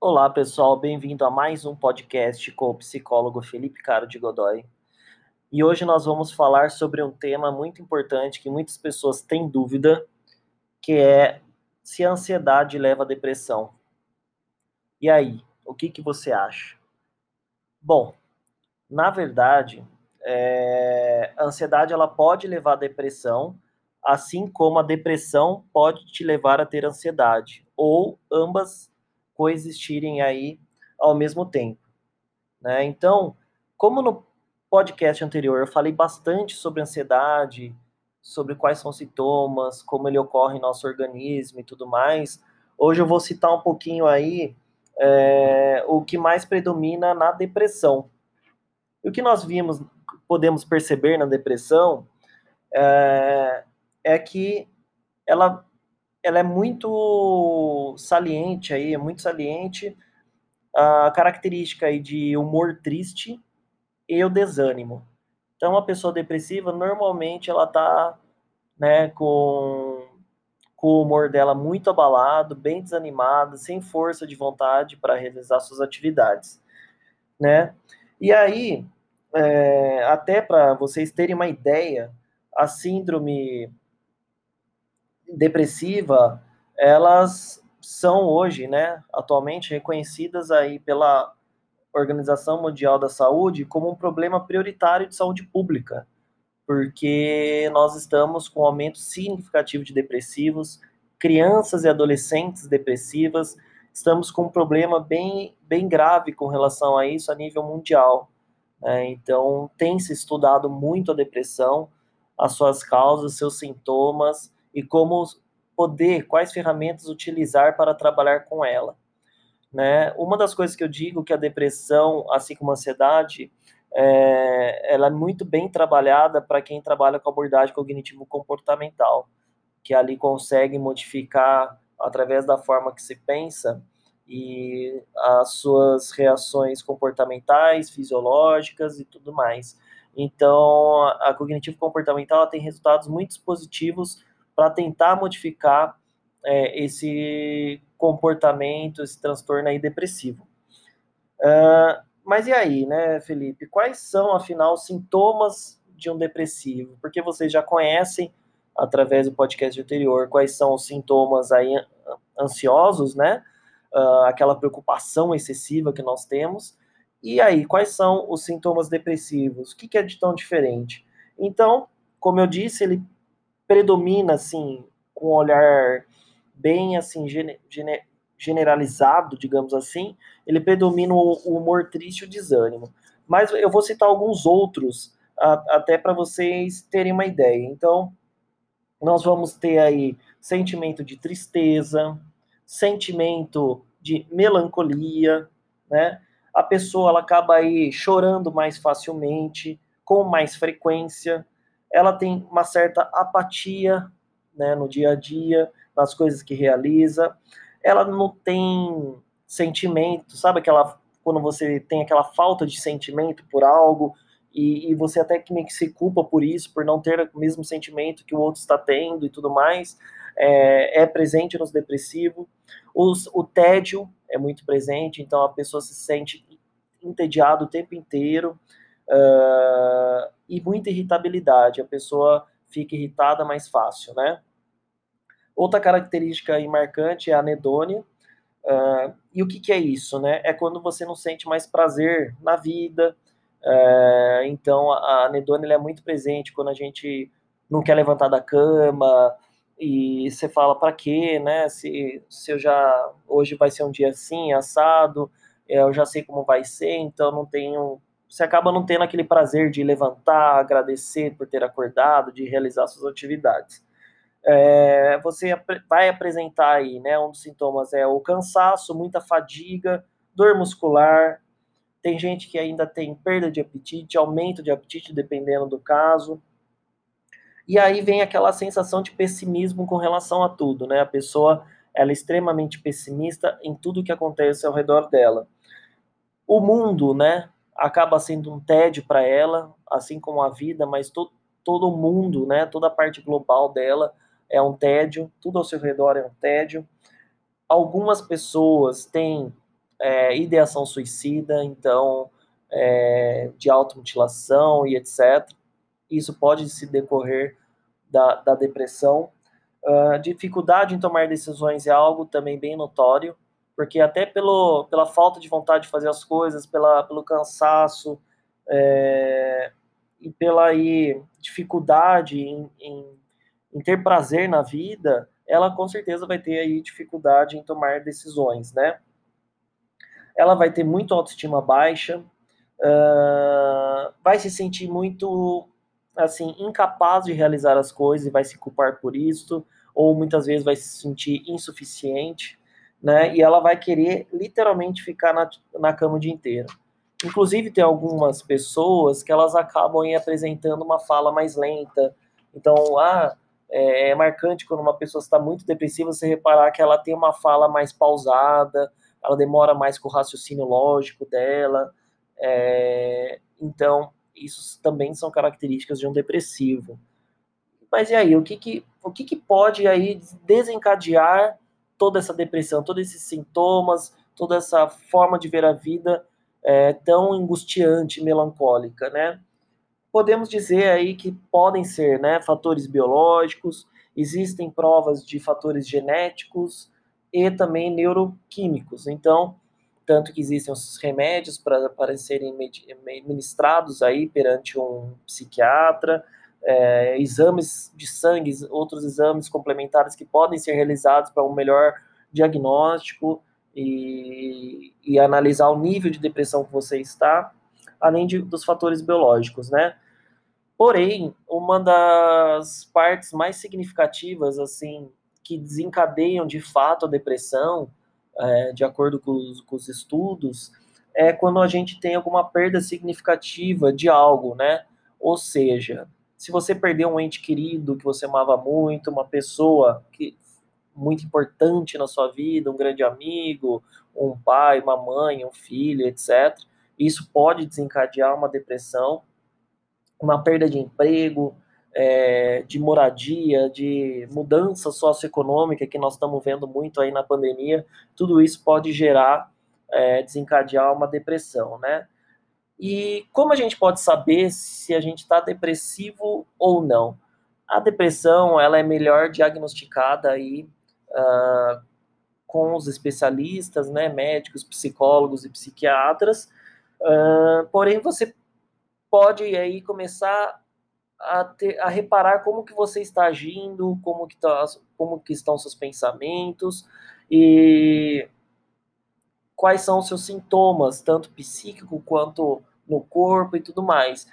Olá, pessoal, bem-vindo a mais um podcast com o psicólogo Felipe Caro de Godoy. E hoje nós vamos falar sobre um tema muito importante que muitas pessoas têm dúvida, que é se a ansiedade leva à depressão. E aí, o que, que você acha? Bom, na verdade, é, a ansiedade ela pode levar à depressão, assim como a depressão pode te levar a ter ansiedade, ou ambas coexistirem aí ao mesmo tempo. Né? Então, como no podcast anterior eu falei bastante sobre ansiedade, sobre quais são os sintomas, como ele ocorre em nosso organismo e tudo mais, hoje eu vou citar um pouquinho aí é, o que mais predomina na depressão. E o que nós vimos podemos perceber na depressão é, é que ela, ela é muito saliente aí, é muito saliente a característica aí de humor triste e o desânimo. Então, a pessoa depressiva, normalmente, ela tá, né, com, com o humor dela muito abalado, bem desanimada, sem força de vontade para realizar suas atividades, né? E aí, é, até para vocês terem uma ideia, a síndrome depressiva, elas são hoje, né, atualmente reconhecidas aí pela Organização Mundial da Saúde como um problema prioritário de saúde pública, porque nós estamos com um aumento significativo de depressivos, crianças e adolescentes depressivas, estamos com um problema bem, bem grave com relação a isso a nível mundial. É, então, tem se estudado muito a depressão, as suas causas, seus sintomas e como poder, quais ferramentas utilizar para trabalhar com ela. Né? Uma das coisas que eu digo que a depressão, assim como a ansiedade, é, ela é muito bem trabalhada para quem trabalha com abordagem cognitivo-comportamental, que ali consegue modificar através da forma que se pensa e as suas reações comportamentais, fisiológicas e tudo mais. Então, a cognitivo comportamental tem resultados muito positivos para tentar modificar é, esse comportamento, esse transtorno aí depressivo. Uh, mas e aí, né, Felipe? Quais são, afinal, os sintomas de um depressivo? Porque vocês já conhecem, através do podcast anterior, quais são os sintomas aí ansiosos, né? Uh, aquela preocupação excessiva que nós temos. E aí, quais são os sintomas depressivos? O que, que é de tão diferente? Então, como eu disse, ele predomina assim com um olhar bem assim gene, gene, generalizado, digamos assim, ele predomina o, o, humor triste o desânimo. Mas eu vou citar alguns outros a, até para vocês terem uma ideia. Então, nós vamos ter aí sentimento de tristeza, sentimento de melancolia, né? A pessoa ela acaba aí chorando mais facilmente, com mais frequência, ela tem uma certa apatia, né, no dia a dia, nas coisas que realiza. Ela não tem sentimento, sabe aquela quando você tem aquela falta de sentimento por algo e, e, você até que meio que se culpa por isso, por não ter o mesmo sentimento que o outro está tendo e tudo mais é, é presente nos depressivos. Os, o tédio é muito presente, então a pessoa se sente entediada o tempo inteiro uh, e muita irritabilidade. A pessoa fica irritada mais fácil, né? Outra característica marcante é a anedônia. Uh, e o que, que, é isso, né? É quando você não sente mais prazer na vida. Uh, então, a anedônia é muito presente quando a gente não quer levantar da cama, e você fala para quê, né? Se, se eu já hoje vai ser um dia assim, assado, é, eu já sei como vai ser, então não tenho. Você acaba não tendo aquele prazer de levantar, agradecer por ter acordado, de realizar suas atividades. É, você vai apresentar aí, né? Um dos sintomas é o cansaço, muita fadiga, dor muscular. Tem gente que ainda tem perda de apetite, aumento de apetite, dependendo do caso. E aí vem aquela sensação de pessimismo com relação a tudo, né? A pessoa ela é extremamente pessimista em tudo que acontece ao redor dela. O mundo, né, acaba sendo um tédio para ela, assim como a vida, mas to todo mundo, né, toda a parte global dela é um tédio, tudo ao seu redor é um tédio. Algumas pessoas têm é, ideação suicida, então, é, de automutilação e etc. Isso pode se decorrer da, da depressão. Uh, dificuldade em tomar decisões é algo também bem notório, porque até pelo, pela falta de vontade de fazer as coisas, pela, pelo cansaço é, e pela aí, dificuldade em, em, em, ter prazer na vida, ela com certeza vai ter aí dificuldade em tomar decisões, né? Ela vai ter muito autoestima baixa, uh, vai se sentir muito assim incapaz de realizar as coisas e vai se culpar por isso, ou muitas vezes vai se sentir insuficiente, né? E ela vai querer literalmente ficar na, na cama o dia inteiro. Inclusive tem algumas pessoas que elas acabam apresentando uma fala mais lenta. Então, ah, é, é marcante quando uma pessoa está muito depressiva você reparar que ela tem uma fala mais pausada, ela demora mais com o raciocínio lógico dela. É, então, isso também são características de um depressivo. Mas e aí, o que, que, o que, que pode aí desencadear toda essa depressão, todos esses sintomas, toda essa forma de ver a vida é, tão angustiante, melancólica, né? Podemos dizer aí que podem ser, né, fatores biológicos, existem provas de fatores genéticos e também neuroquímicos. Então, tanto que existem os remédios para, serem ministrados aí perante um psiquiatra, é, exames de sangue, outros exames complementares que podem ser realizados para um melhor diagnóstico e, e, analisar o nível de depressão que você está, além de, dos fatores biológicos, né? Porém, uma das partes mais significativas, assim, que desencadeiam de fato a depressão é, de acordo com os, com os estudos, é quando a gente tem alguma perda significativa de algo, né? Ou seja, se você perdeu um ente querido que você amava muito, uma pessoa que muito importante na sua vida, um grande amigo, um pai, uma mãe, um filho, etc. Isso pode desencadear uma depressão, uma perda de emprego, é, de moradia, de mudança socioeconômica que nós estamos vendo muito aí na pandemia, tudo isso pode gerar, é, desencadear uma depressão, né? E como a gente pode saber se a gente está depressivo ou não? A depressão ela é melhor diagnosticada aí uh, com os especialistas, né, médicos, psicólogos e psiquiatras. Uh, porém, você pode aí começar a, ter, a reparar como que você está agindo, como que, tá, como que estão seus pensamentos e quais são os seus sintomas, tanto psíquico quanto no corpo e tudo mais.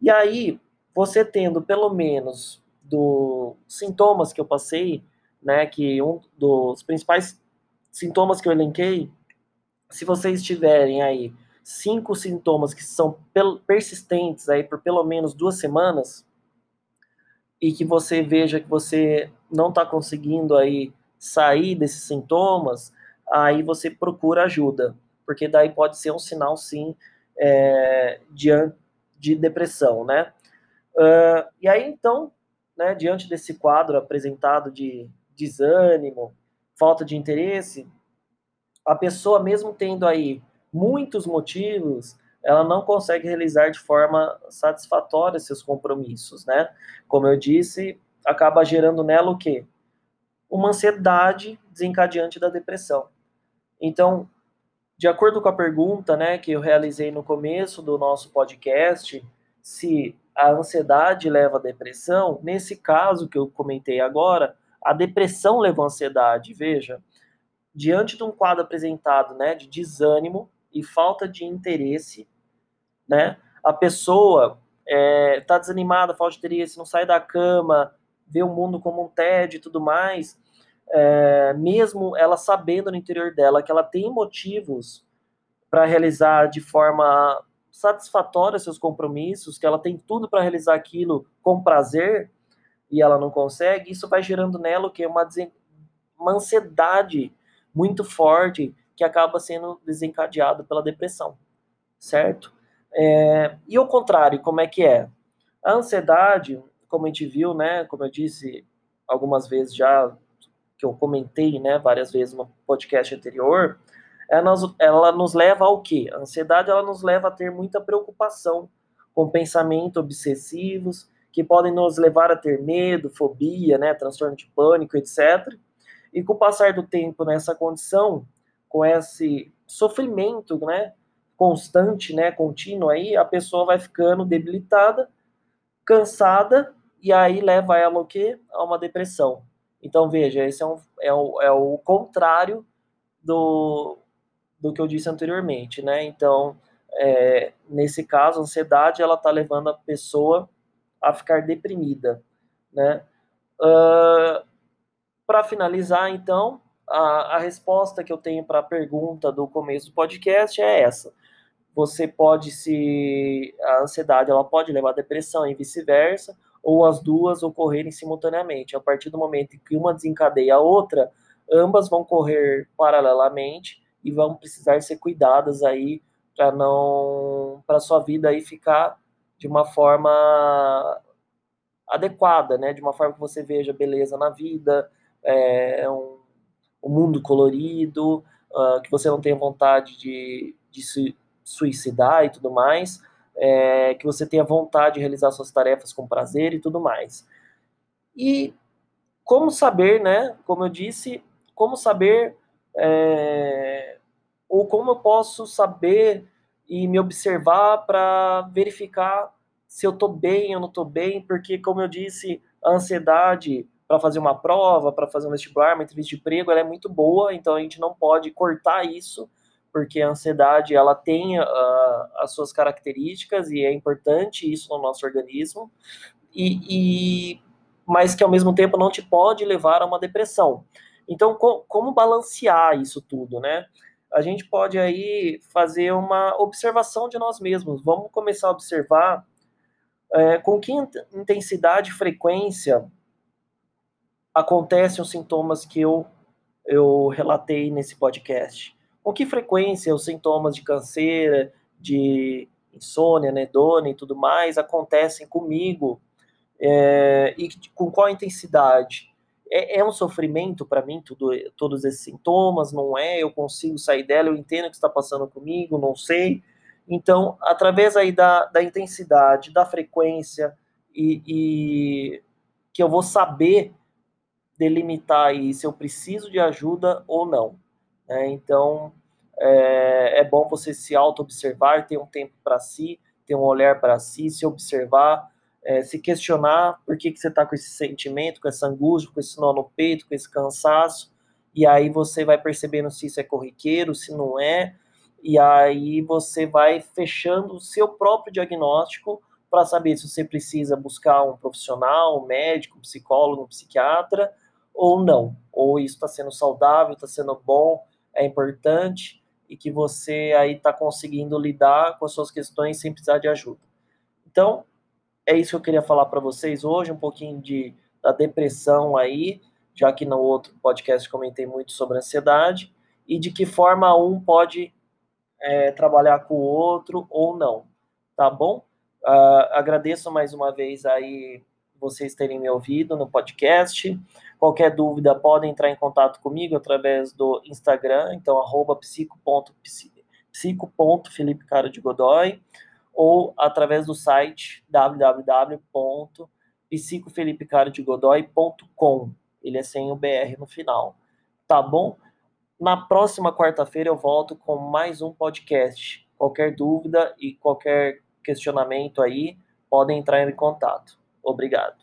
E aí, você tendo pelo menos dos sintomas que eu passei, né, que um dos principais sintomas que eu elenquei, se vocês tiverem aí cinco sintomas que são persistentes aí por pelo menos duas semanas e que você veja que você não está conseguindo aí sair desses sintomas, aí você procura ajuda, porque daí pode ser um sinal sim é, de, de depressão, né? Uh, e aí então, né, diante desse quadro apresentado de desânimo, falta de interesse, a pessoa mesmo tendo aí muitos motivos, ela não consegue realizar de forma satisfatória seus compromissos, né? Como eu disse, acaba gerando nela o quê? Uma ansiedade desencadeante da depressão. Então, de acordo com a pergunta, né, que eu realizei no começo do nosso podcast, se a ansiedade leva à depressão, nesse caso que eu comentei agora, a depressão leva à ansiedade. Veja, diante de um quadro apresentado, né, de desânimo, e falta de interesse, né? A pessoa está é, tá desanimada, falta de interesse, não sai da cama, vê o mundo como um tédio e tudo mais, é, mesmo ela sabendo no interior dela que ela tem motivos para realizar de forma satisfatória seus compromissos, que ela tem tudo para realizar aquilo com prazer e ela não consegue, isso vai gerando nela o que uma, uma ansiedade muito forte que acaba sendo desencadeado pela depressão, certo? É, e ao contrário, como é que é? A ansiedade, como a gente viu, né, como eu disse algumas vezes já, que eu comentei, né, várias vezes no podcast anterior, ela nos, ela nos leva ao quê? A ansiedade, ela nos leva a ter muita preocupação com pensamentos obsessivos, que podem nos levar a ter medo, fobia, né, transtorno de pânico, etc. E com o passar do tempo nessa condição, com esse sofrimento, né, constante, né, contínuo aí, a pessoa vai ficando debilitada, cansada e aí leva ela o quê? A uma depressão. Então veja, esse é, um, é, o, é o contrário do, do que eu disse anteriormente, né? Então, é, nesse caso, a ansiedade ela está levando a pessoa a ficar deprimida, né? Uh, para finalizar, então, a, a, resposta que eu tenho para a pergunta do começo do podcast é essa. Você pode se a ansiedade ela pode levar à depressão e vice-versa, ou as duas ocorrerem simultaneamente. A partir do momento que uma desencadeia a outra, ambas vão correr paralelamente e vão precisar ser cuidadas aí para não para sua vida aí ficar de uma forma adequada, né? De uma forma que você veja beleza na vida, é, um, um mundo colorido, uh, que você não tenha vontade de, de se suicidar e tudo mais, é, que você tenha vontade de realizar suas tarefas com prazer e tudo mais. E como saber, né? Como eu disse, como saber é, ou como eu posso saber e me observar para verificar se eu estou bem ou não estou bem, porque como eu disse, a ansiedade para fazer uma prova, para fazer um vestibular, uma entrevista de emprego, ela é muito boa, então a gente não pode cortar isso, porque a ansiedade ela tem uh, as suas características e é importante isso no nosso organismo, e, e, mas que ao mesmo tempo não te pode levar a uma depressão. Então, co como balancear isso tudo, né? A gente pode aí fazer uma observação de nós mesmos. Vamos começar a observar é, com que intensidade e frequência acontecem os sintomas que eu, eu relatei nesse podcast. Com que frequência os sintomas de canseira, de insônia, anedônia e tudo mais acontecem comigo é, e com qual intensidade? É, é um sofrimento para mim tudo, todos esses sintomas, não é? Eu consigo sair dela, eu entendo o que está passando comigo, não sei. Então, através aí da, da intensidade, da frequência e, e que eu vou saber delimitar aí se eu preciso de ajuda ou não. Né? Então, é, é, bom você se auto-observar, ter um tempo para si, ter um olhar para si, se observar, é, se questionar por que, que você está com esse sentimento, com essa angústia, com esse nó no peito, com esse cansaço, e aí você vai percebendo se isso é corriqueiro, se não é, e aí você vai fechando o seu próprio diagnóstico para saber se você precisa buscar um profissional, um médico, um psicólogo, um psiquiatra, ou não. Ou isso está sendo saudável, está sendo bom, é importante, e que você aí está conseguindo lidar com as suas questões sem precisar de ajuda. Então, é isso que eu queria falar para vocês hoje, um pouquinho de, da depressão aí, já que no outro podcast comentei muito sobre ansiedade, e de que forma um pode é, trabalhar com o outro ou não, tá bom? Uh, agradeço mais uma vez aí vocês terem me ouvido no podcast. Qualquer dúvida, podem entrar em contato comigo através do Instagram, então, arroba psico.felipe Cara de Godoy ou através do site www.psicofelipecarodegodoy.com. Ele é sem o BR no final. Tá bom? Na próxima quarta-feira eu volto com mais um podcast. Qualquer dúvida e qualquer questionamento aí, podem entrar em contato. Obrigado.